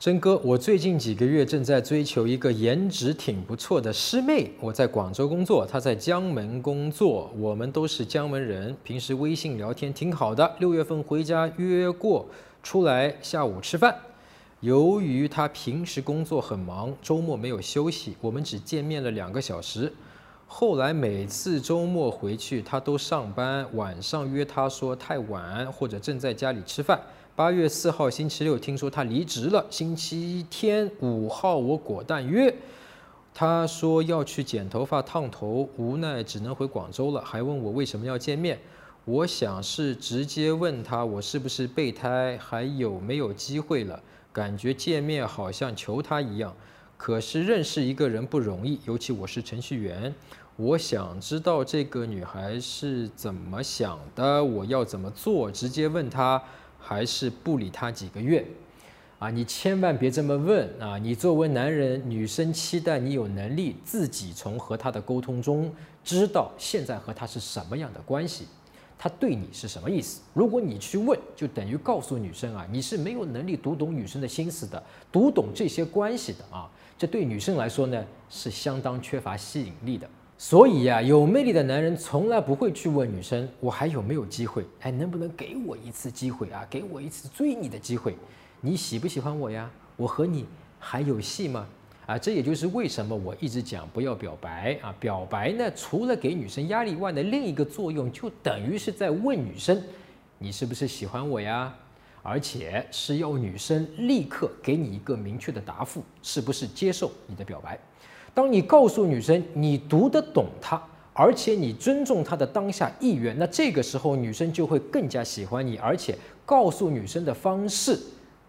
真哥，我最近几个月正在追求一个颜值挺不错的师妹。我在广州工作，她在江门工作，我们都是江门人，平时微信聊天挺好的。六月份回家约过出来下午吃饭，由于她平时工作很忙，周末没有休息，我们只见面了两个小时。后来每次周末回去，她都上班，晚上约她说太晚或者正在家里吃饭。八月四号星期六，听说他离职了。星期天五号，我果断约。他说要去剪头发、烫头，无奈只能回广州了。还问我为什么要见面。我想是直接问他我是不是备胎，还有没有机会了。感觉见面好像求他一样。可是认识一个人不容易，尤其我是程序员。我想知道这个女孩是怎么想的，我要怎么做？直接问她。还是不理他几个月，啊，你千万别这么问啊！你作为男人，女生期待你有能力自己从和他的沟通中知道现在和他是什么样的关系，他对你是什么意思。如果你去问，就等于告诉女生啊，你是没有能力读懂女生的心思的，读懂这些关系的啊，这对女生来说呢，是相当缺乏吸引力的。所以呀，有魅力的男人从来不会去问女生我还有没有机会，哎，能不能给我一次机会啊？给我一次追你的机会，你喜不喜欢我呀？我和你还有戏吗？啊，这也就是为什么我一直讲不要表白啊！表白呢，除了给女生压力外的另一个作用，就等于是在问女生你是不是喜欢我呀？而且是要女生立刻给你一个明确的答复，是不是接受你的表白？当你告诉女生你读得懂她，而且你尊重她的当下意愿，那这个时候女生就会更加喜欢你。而且告诉女生的方式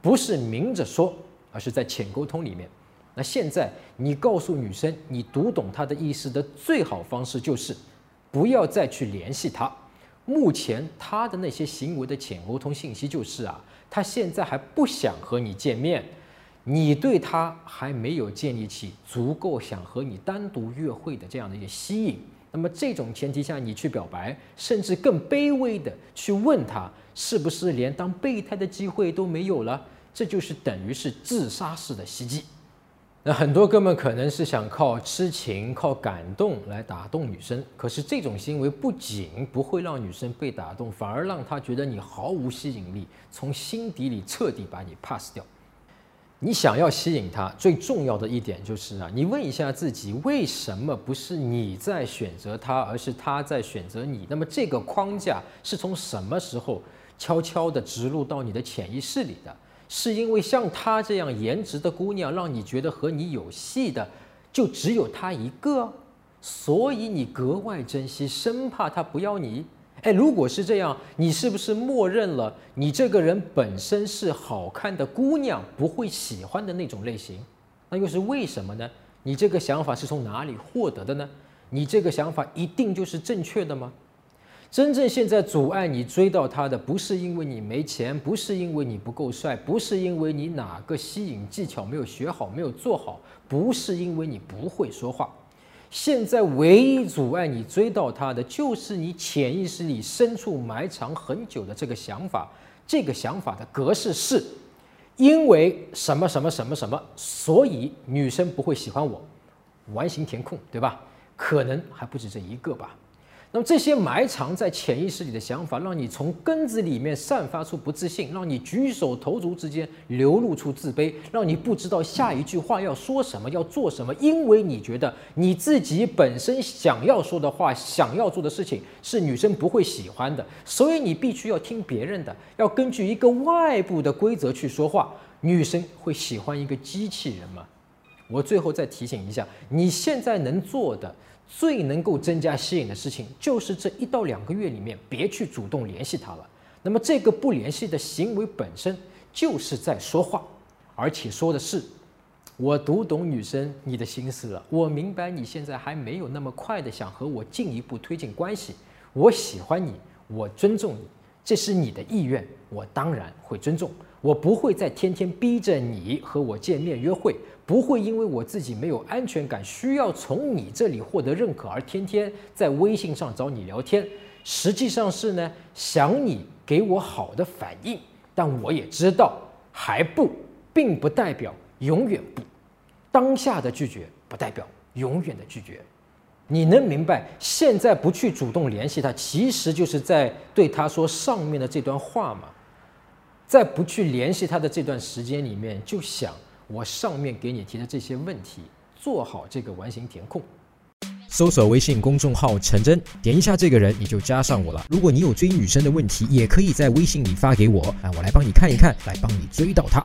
不是明着说，而是在浅沟通里面。那现在你告诉女生你读懂她的意思的最好方式就是不要再去联系她。目前她的那些行为的浅沟通信息就是啊，她现在还不想和你见面。你对他还没有建立起足够想和你单独约会的这样的一个吸引，那么这种前提下你去表白，甚至更卑微的去问他，是不是连当备胎的机会都没有了？这就是等于是自杀式的袭击。那很多哥们可能是想靠痴情、靠感动来打动女生，可是这种行为不仅不会让女生被打动，反而让她觉得你毫无吸引力，从心底里彻底把你 pass 掉。你想要吸引他，最重要的一点就是啊，你问一下自己，为什么不是你在选择他，而是他在选择你？那么这个框架是从什么时候悄悄地植入到你的潜意识里的？是因为像她这样颜值的姑娘，让你觉得和你有戏的就只有她一个，所以你格外珍惜，生怕她不要你。哎，如果是这样，你是不是默认了你这个人本身是好看的姑娘不会喜欢的那种类型？那又是为什么呢？你这个想法是从哪里获得的呢？你这个想法一定就是正确的吗？真正现在阻碍你追到她的，不是因为你没钱，不是因为你不够帅，不是因为你哪个吸引技巧没有学好、没有做好，不是因为你不会说话。现在唯一阻碍你追到他的，就是你潜意识里深处埋藏很久的这个想法。这个想法的格式是：因为什么什么什么什么，所以女生不会喜欢我。完形填空，对吧？可能还不止这一个吧。那么这些埋藏在潜意识里的想法，让你从根子里面散发出不自信，让你举手投足之间流露出自卑，让你不知道下一句话要说什么，要做什么，因为你觉得你自己本身想要说的话、想要做的事情是女生不会喜欢的，所以你必须要听别人的，要根据一个外部的规则去说话。女生会喜欢一个机器人吗？我最后再提醒一下，你现在能做的。最能够增加吸引的事情，就是这一到两个月里面，别去主动联系他了。那么这个不联系的行为本身就是在说话，而且说的是我读懂女生你的心思了，我明白你现在还没有那么快的想和我进一步推进关系，我喜欢你，我尊重你，这是你的意愿，我当然会尊重。我不会再天天逼着你和我见面约会，不会因为我自己没有安全感，需要从你这里获得认可而天天在微信上找你聊天。实际上是呢，想你给我好的反应，但我也知道还不并不代表永远不。当下的拒绝不代表永远的拒绝。你能明白，现在不去主动联系他，其实就是在对他说上面的这段话吗？在不去联系他的这段时间里面，就想我上面给你提的这些问题，做好这个完形填空。搜索微信公众号“陈真”，点一下这个人，你就加上我了。如果你有追女生的问题，也可以在微信里发给我，啊，我来帮你看一看，来帮你追到她。